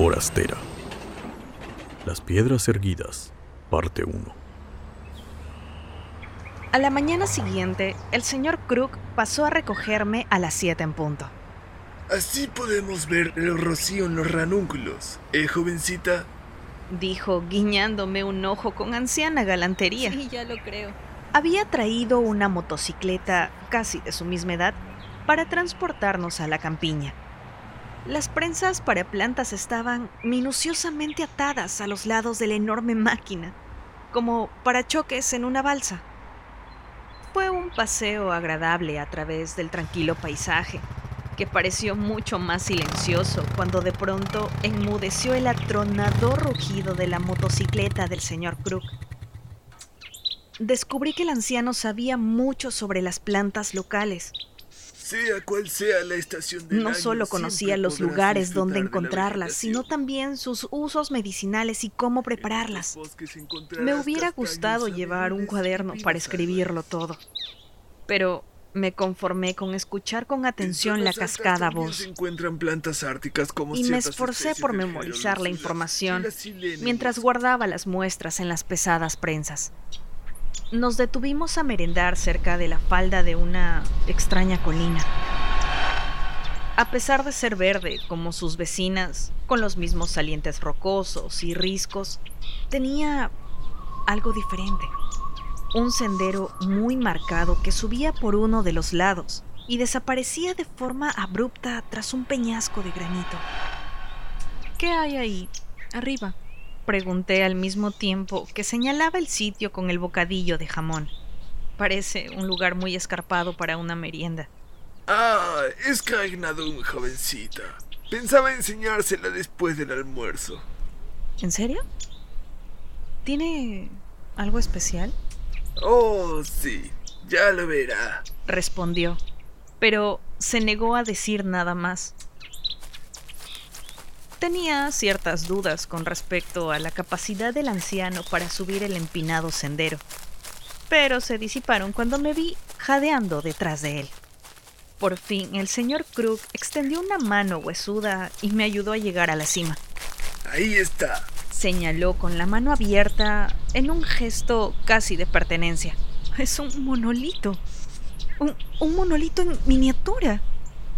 forastera. Las piedras erguidas, parte 1. A la mañana siguiente, el señor Crook pasó a recogerme a las 7 en punto. Así podemos ver el rocío en los ranúnculos, ¿eh, jovencita? Dijo, guiñándome un ojo con anciana galantería. Sí, ya lo creo. Había traído una motocicleta casi de su misma edad para transportarnos a la campiña. Las prensas para plantas estaban minuciosamente atadas a los lados de la enorme máquina, como parachoques en una balsa. Fue un paseo agradable a través del tranquilo paisaje, que pareció mucho más silencioso cuando de pronto enmudeció el atronador rugido de la motocicleta del señor Crook. Descubrí que el anciano sabía mucho sobre las plantas locales. Sea cual sea la estación del No año, solo conocía los lugares donde encontrarlas, sino también sus usos medicinales y cómo prepararlas. Me hubiera gustado llevar un cuaderno para escribirlo todo, pero me conformé con escuchar con En atención la cascada voz Se encuentran plantas árticas como y me esforcé por memorizar la información mientras guardaba las muestras en las pesadas prensas. Nos detuvimos a merendar cerca de la falda de una extraña colina. A pesar de ser verde como sus vecinas, con los mismos salientes rocosos y riscos, tenía algo diferente. Un sendero muy marcado que subía por uno de los lados y desaparecía de forma abrupta tras un peñasco de granito. ¿Qué hay ahí? Arriba. Pregunté al mismo tiempo que señalaba el sitio con el bocadillo de jamón. Parece un lugar muy escarpado para una merienda. Ah, es Cagnadum, jovencita. Pensaba enseñársela después del almuerzo. ¿En serio? ¿Tiene algo especial? Oh, sí, ya lo verá. Respondió, pero se negó a decir nada más. Tenía ciertas dudas con respecto a la capacidad del anciano para subir el empinado sendero, pero se disiparon cuando me vi jadeando detrás de él. Por fin, el señor Crook extendió una mano huesuda y me ayudó a llegar a la cima. Ahí está. Señaló con la mano abierta en un gesto casi de pertenencia. Es un monolito. Un, un monolito en miniatura.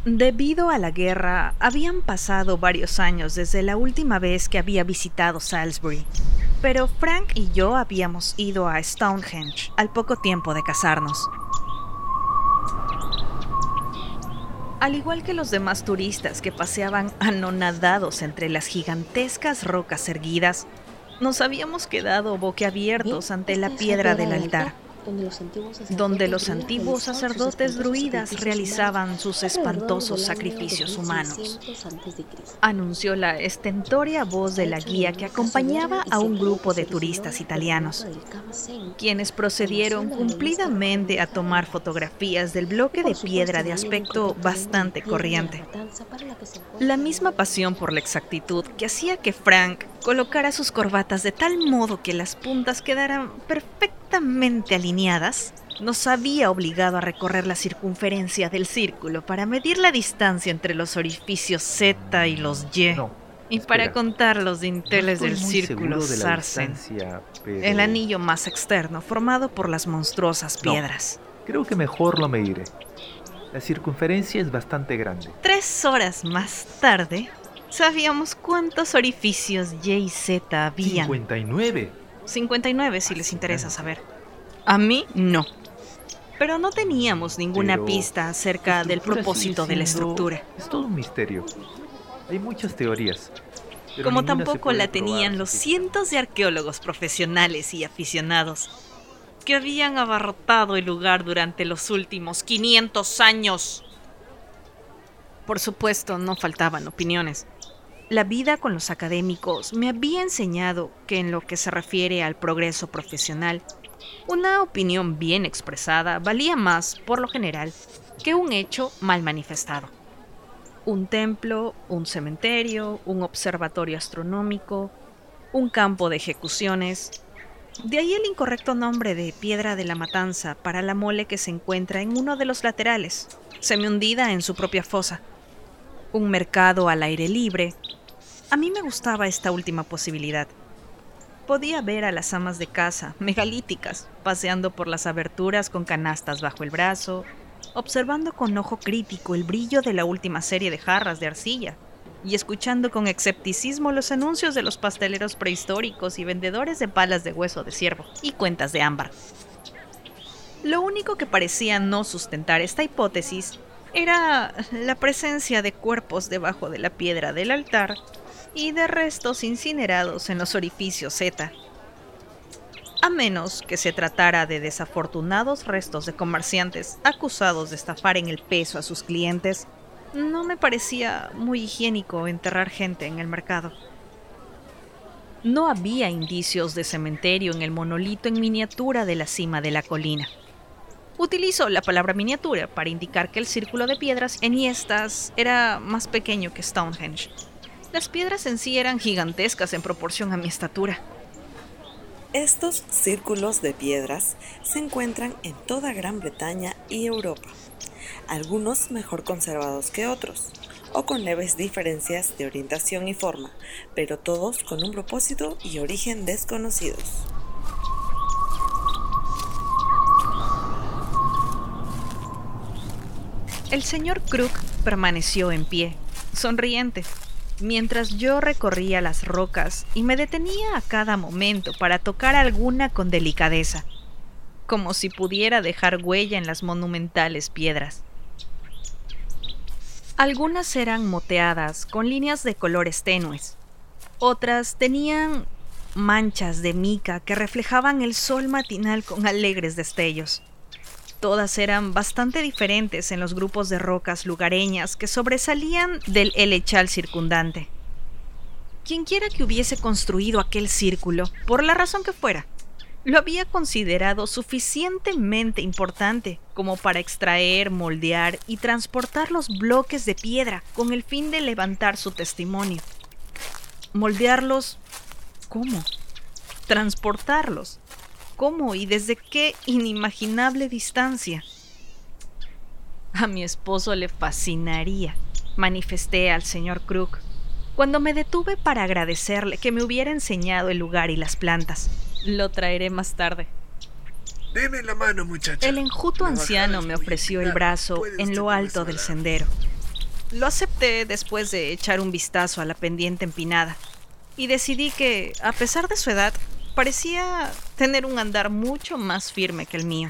Debido a la guerra, habían pasado varios años desde la última vez que había visitado Salisbury. Pero Frank y yo habíamos ido a Stonehenge al poco tiempo de casarnos. Al igual que los demás turistas que paseaban anonadados entre las gigantescas rocas erguidas, nos habíamos quedado boquiabiertos ante la piedra del altar, donde los antiguos sacerdotes druidas realizaban sus espantosos sacrificios humanos. Anunció la estentórea voz de la guía que acompañaba a un grupo de turistas italianos, quienes procedieron cumplidamente a tomar fotografías del bloque de piedra de aspecto bastante corriente. La misma pasión por la exactitud que hacía que Frank colocara sus corbatas de tal modo que las puntas quedaran perfectamente alineadas nos había obligado a recorrer la circunferencia del círculo para medir la distancia entre los orificios Z y los Y. No. y para espera. contar los dinteles No del círculo de Sarsen, pero el anillo más externo formado por las monstruosas No. piedras. Creo que mejor lo mediré. La circunferencia es bastante grande. Tres horas más tarde, sabíamos cuántos orificios Y y Z habían. 59. 59 si les interesa saber. A mí no. Pero no teníamos ninguna Pero pista acerca del propósito de la estructura. Es todo un misterio. Hay muchas teorías. pero Como tampoco la probar tenían los cientos de arqueólogos profesionales y aficionados que habían abarrotado el lugar durante los últimos 500 años. Por supuesto, no faltaban opiniones. La vida con los académicos me había enseñado que en lo que se refiere al progreso profesional, una opinión bien expresada valía más, por lo general, que un hecho mal manifestado. Un templo, un cementerio, un observatorio astronómico, un campo de ejecuciones. De ahí el incorrecto nombre de Piedra de la Matanza para la mole que se encuentra en uno de los laterales, semi hundida en su propia fosa. Un mercado al aire libre, A mí me gustaba esta última posibilidad. Podía ver a las amas de casa, megalíticas, paseando por las aberturas con canastas bajo el brazo, observando con ojo crítico el brillo de la última serie de jarras de arcilla y escuchando con escepticismo los anuncios de los pasteleros prehistóricos y vendedores de palas de hueso de ciervo y cuentas de ámbar. Lo único que parecía no sustentar esta hipótesis era la presencia de cuerpos debajo de la piedra del altar y de restos incinerados en los orificios Z. A menos que se tratara de desafortunados restos de comerciantes acusados de estafar en el peso a sus clientes, no me parecía muy higiénico enterrar gente en el mercado. No había indicios de cementerio en el monolito en miniatura de la cima de la colina. Utilizo la palabra miniatura para indicar que el círculo de piedras enhiestas era más pequeño que Stonehenge. Las piedras en sí eran gigantescas en proporción a mi estatura. Estos círculos de piedras se encuentran en toda Gran Bretaña y Europa, algunos mejor conservados que otros, o con leves diferencias de orientación y forma, pero todos con un propósito y origen desconocidos. El señor Crook permaneció en pie, sonriente, mientras yo recorría las rocas y me detenía a cada momento para tocar alguna con delicadeza, como si pudiera dejar huella en las monumentales piedras. Algunas eran moteadas con líneas de colores tenues, otras tenían manchas de mica que reflejaban el sol matinal con alegres destellos. Todas eran bastante diferentes en los grupos de rocas lugareñas que sobresalían del helechal circundante. Quienquiera que hubiese construido aquel círculo, por la razón que fuera, lo había considerado suficientemente importante como para extraer, moldear y transportar los bloques de piedra con el fin de levantar su testimonio. Moldearlos, ¿cómo? Transportarlos, ¿Cómo y desde qué inimaginable distancia? A mi esposo le fascinaría, manifesté al señor Crook, cuando me detuve para agradecerle que me hubiera enseñado el lugar y las plantas. Lo traeré más tarde. Deme la mano, muchacha. El enjuto anciano me ofreció el brazo en lo alto del sendero. Lo acepté después de echar un vistazo a la pendiente empinada y decidí que, a pesar de su edad, parecía tener un andar mucho más firme que el mío.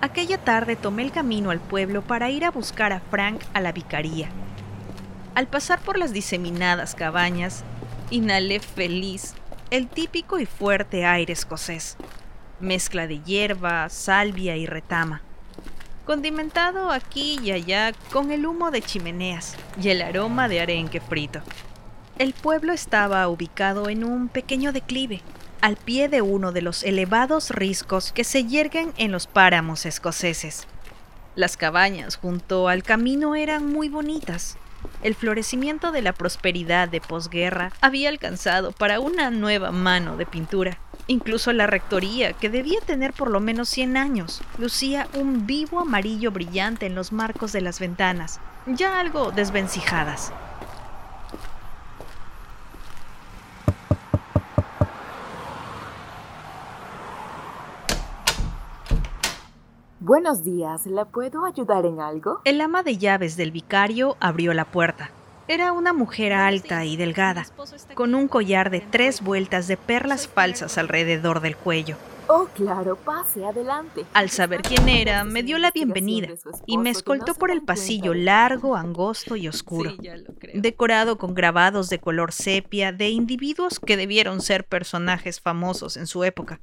Aquella tarde tomé el camino al pueblo para ir a buscar a Frank a la vicaría. Al pasar por las diseminadas cabañas, inhalé feliz el típico y fuerte aire escocés, mezcla de hierba, salvia y retama, condimentado aquí y allá con el humo de chimeneas y el aroma de arenque frito. El pueblo estaba ubicado en un pequeño declive, al pie de uno de los elevados riscos que se yerguen en los páramos escoceses. Las cabañas junto al camino eran muy bonitas. El florecimiento de la prosperidad de posguerra había alcanzado para una nueva mano de pintura. Incluso la rectoría, que debía tener por lo menos 100 años, lucía un vivo amarillo brillante en los marcos de las ventanas, ya algo desvencijadas. Buenos días, ¿la puedo ayudar en algo? El ama de llaves del vicario abrió la puerta. Era una mujer alta y delgada, con un collar de tres vueltas de perlas falsas alrededor del cuello. Oh, claro, pase adelante. Al saber quién era, me dio la bienvenida y me escoltó por el pasillo largo, angosto y oscuro, decorado con grabados de color sepia de individuos que debieron ser personajes famosos en su época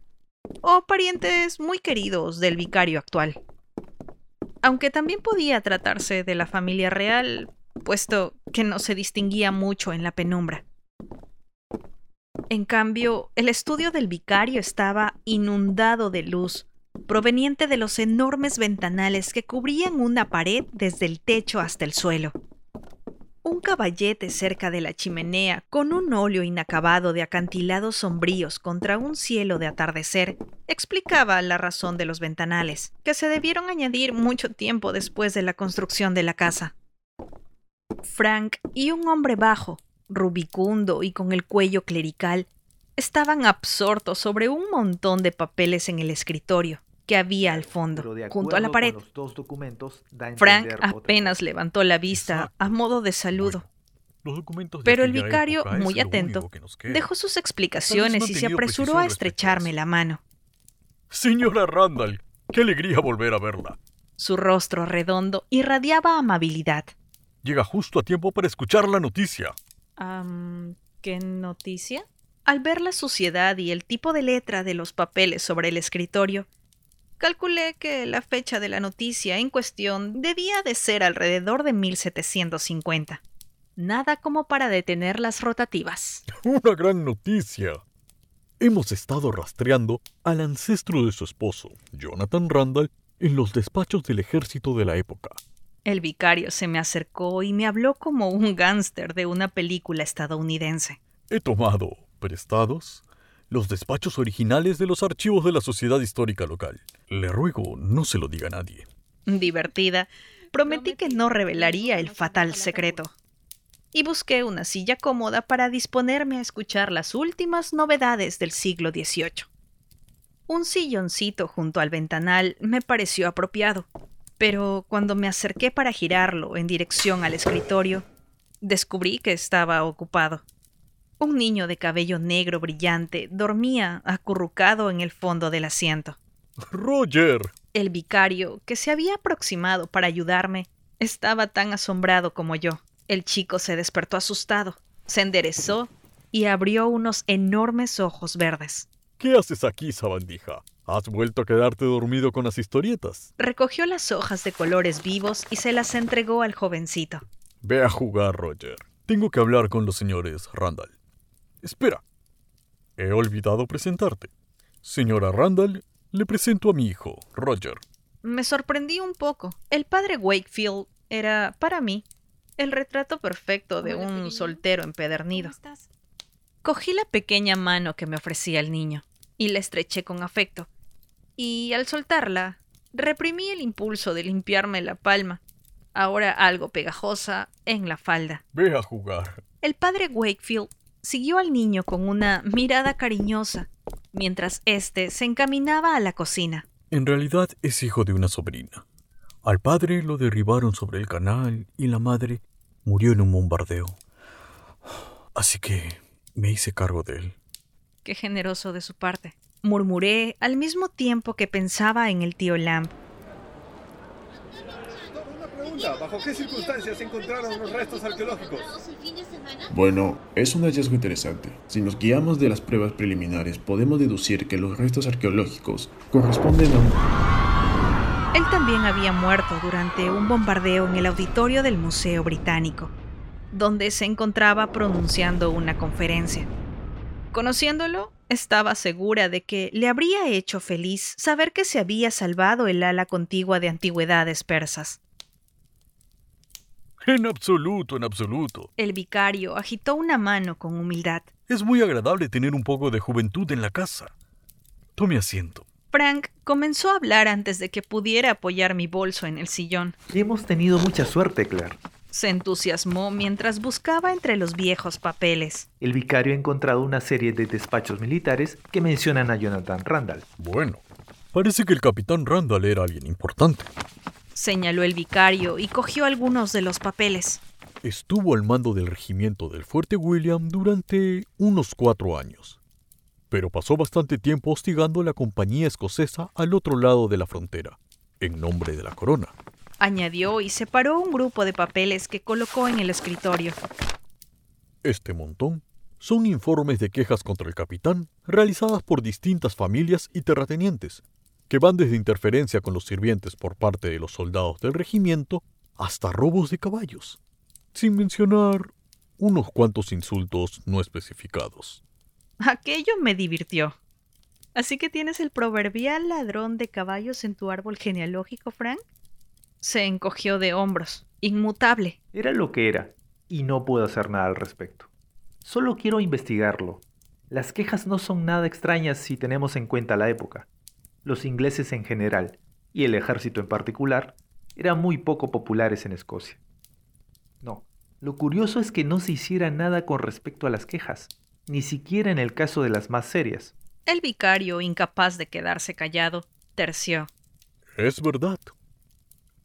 o parientes muy queridos del vicario actual. Aunque también podía tratarse de la familia real, puesto que no se distinguía mucho en la penumbra. En cambio, el estudio del vicario estaba inundado de luz, proveniente de los enormes ventanales que cubrían una pared desde el techo hasta el suelo. Un caballete cerca de la chimenea, con un óleo inacabado de acantilados sombríos contra un cielo de atardecer, explicaba la razón de los ventanales, que se debieron añadir mucho tiempo después de la construcción de la casa. Frank y un hombre bajo, rubicundo y con el cuello clerical, estaban absortos sobre un montón de papeles en el escritorio que había al fondo, junto a la pared. Frank apenas levantó la vista a modo de saludo, Bueno, los documentos de pero el vicario, muy atento, dejó sus explicaciones y se apresuró a estrecharme la mano. Señora Randall, qué alegría volver a verla. Su rostro redondo irradiaba amabilidad. Llega justo a tiempo para escuchar la noticia. Am, ¿Qué noticia? Al ver la suciedad y el tipo de letra de los papeles sobre el escritorio, calculé que la fecha de la noticia en cuestión debía de ser alrededor de 1750. Nada como para detener las rotativas. Una gran noticia. Hemos estado rastreando al ancestro de su esposo, Jonathan Randall, en los despachos del ejército de la época. El vicario se me acercó y me habló como un gángster de una película estadounidense. He tomado prestados los despachos originales de los archivos de la Sociedad Histórica Local. Le ruego no se lo diga a nadie. Divertida, prometí que no revelaría el fatal secreto. Y busqué una silla cómoda para disponerme a escuchar las últimas novedades del siglo XVIII. Un silloncito junto al ventanal me pareció apropiado, pero cuando me acerqué para girarlo en dirección al escritorio, descubrí que estaba ocupado. Un niño de cabello negro brillante dormía acurrucado en el fondo del asiento. Roger. El vicario, que se había aproximado para ayudarme, estaba tan asombrado como yo. El chico se despertó asustado, se enderezó y abrió unos enormes ojos verdes. ¿Qué haces aquí, sabandija? ¿Has vuelto a quedarte dormido con las historietas? Recogió las hojas de colores vivos y se las entregó al jovencito. Ve a jugar, Roger. Tengo que hablar con los señores Randall. Espera. He olvidado presentarte. Señora Randall, le presento a mi hijo, Roger. Me sorprendí un poco. El padre Wakefield era, para mí, el retrato perfecto de Hola, un soltero empedernido. ¿Cómo estás? Cogí la pequeña mano que me ofrecía el niño y la estreché con afecto. Y al soltarla, reprimí el impulso de limpiarme la palma, ahora algo pegajosa, en la falda. Ve a jugar. El padre Wakefield siguió al niño con una mirada cariñosa, mientras éste se encaminaba a la cocina. En realidad es hijo de una sobrina. Al padre lo derribaron sobre el canal y la madre murió en un bombardeo. Así que me hice cargo de él. Qué generoso de su parte. Murmuré al mismo tiempo que pensaba en el tío Lamb. Pregunta, ¿bajo qué circunstancias se encontraron los restos arqueológicos? Bueno, es un hallazgo interesante. Si nos guiamos de las pruebas preliminares, podemos deducir que los restos arqueológicos corresponden a un... Él también había muerto durante un bombardeo en el auditorio del Museo Británico, donde se encontraba pronunciando una conferencia. Conociéndolo, estaba segura de que le habría hecho feliz saber que se había salvado el ala contigua de antigüedades persas. En absoluto, en absoluto. El vicario agitó una mano con humildad. Es muy agradable tener un poco de juventud en la casa. Tome asiento. Frank comenzó a hablar antes de que pudiera apoyar mi bolso en el sillón. Hemos tenido mucha suerte, Claire. Se entusiasmó mientras buscaba entre los viejos papeles. El vicario ha encontrado una serie de despachos militares que mencionan a Jonathan Randall. Bueno, parece que el capitán Randall era alguien importante. Señaló el vicario y cogió algunos de los papeles. Estuvo al mando del regimiento del Fuerte William durante unos cuatro años, pero pasó bastante tiempo hostigando a la compañía escocesa al otro lado de la frontera, en nombre de la corona. Añadió y separó un grupo de papeles que colocó en el escritorio. Este montón son informes de quejas contra el capitán realizadas por distintas familias y terratenientes, que van desde interferencia con los sirvientes por parte de los soldados del regimiento hasta robos de caballos, sin mencionar unos cuantos insultos no especificados. Aquello me divirtió. ¿Así que tienes el proverbial ladrón de caballos en tu árbol genealógico, Frank? Se encogió de hombros, inmutable. Era lo que era, y no puedo hacer nada al respecto. Solo quiero investigarlo. Las quejas no son nada extrañas si tenemos en cuenta la época. Los ingleses en general, y el ejército en particular, eran muy poco populares en Escocia. No, Lo curioso es que no se hiciera nada con respecto a las quejas, ni siquiera en el caso de las más serias. El vicario, incapaz de quedarse callado, terció. Es verdad.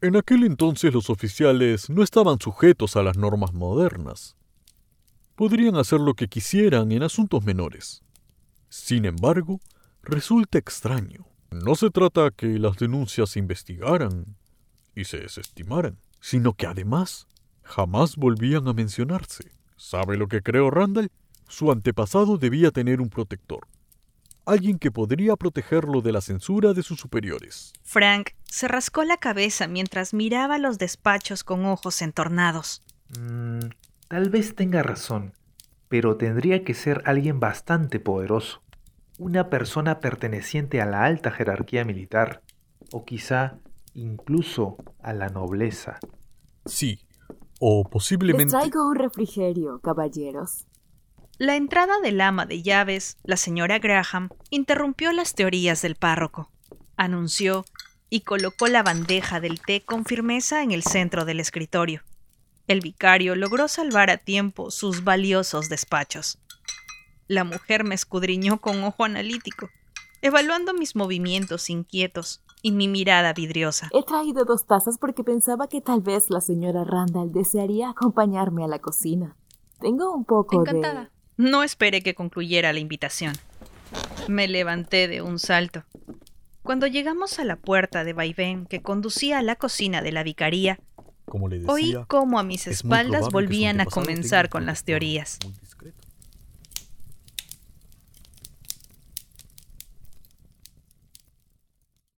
En aquel entonces los oficiales no estaban sujetos a las normas modernas. Podrían hacer lo que quisieran en asuntos menores. Sin embargo, resulta extraño. No se trata que las denuncias se investigaran y se desestimaran, sino que además jamás volvían a mencionarse. ¿Sabe lo que creo, Randall? Su antepasado debía tener un protector. Alguien que podría protegerlo de la censura de sus superiores. Frank se rascó la cabeza mientras miraba los despachos con ojos entornados. Mm, tal vez tenga razón, pero tendría que ser alguien bastante poderoso. Una persona perteneciente a la alta jerarquía militar, o quizá incluso a la nobleza. Sí, o posiblemente... Les traigo un refrigerio, caballeros. La entrada del ama de llaves, la señora Graham, interrumpió las teorías del párroco. Anunció y colocó la bandeja del té con firmeza en el centro del escritorio. El vicario logró salvar a tiempo sus valiosos despachos. La mujer me escudriñó con ojo analítico, evaluando mis movimientos inquietos y mi mirada vidriosa. He traído dos tazas porque pensaba que tal vez la señora Randall desearía acompañarme a la cocina. Tengo un poco Encantada. No esperé que concluyera la invitación. Me levanté de un salto. Cuando llegamos a la puerta de vaivén que conducía a la cocina de la vicaría, Como le decía, oí cómo a mis espaldas volvían a comenzar con las teorías. muy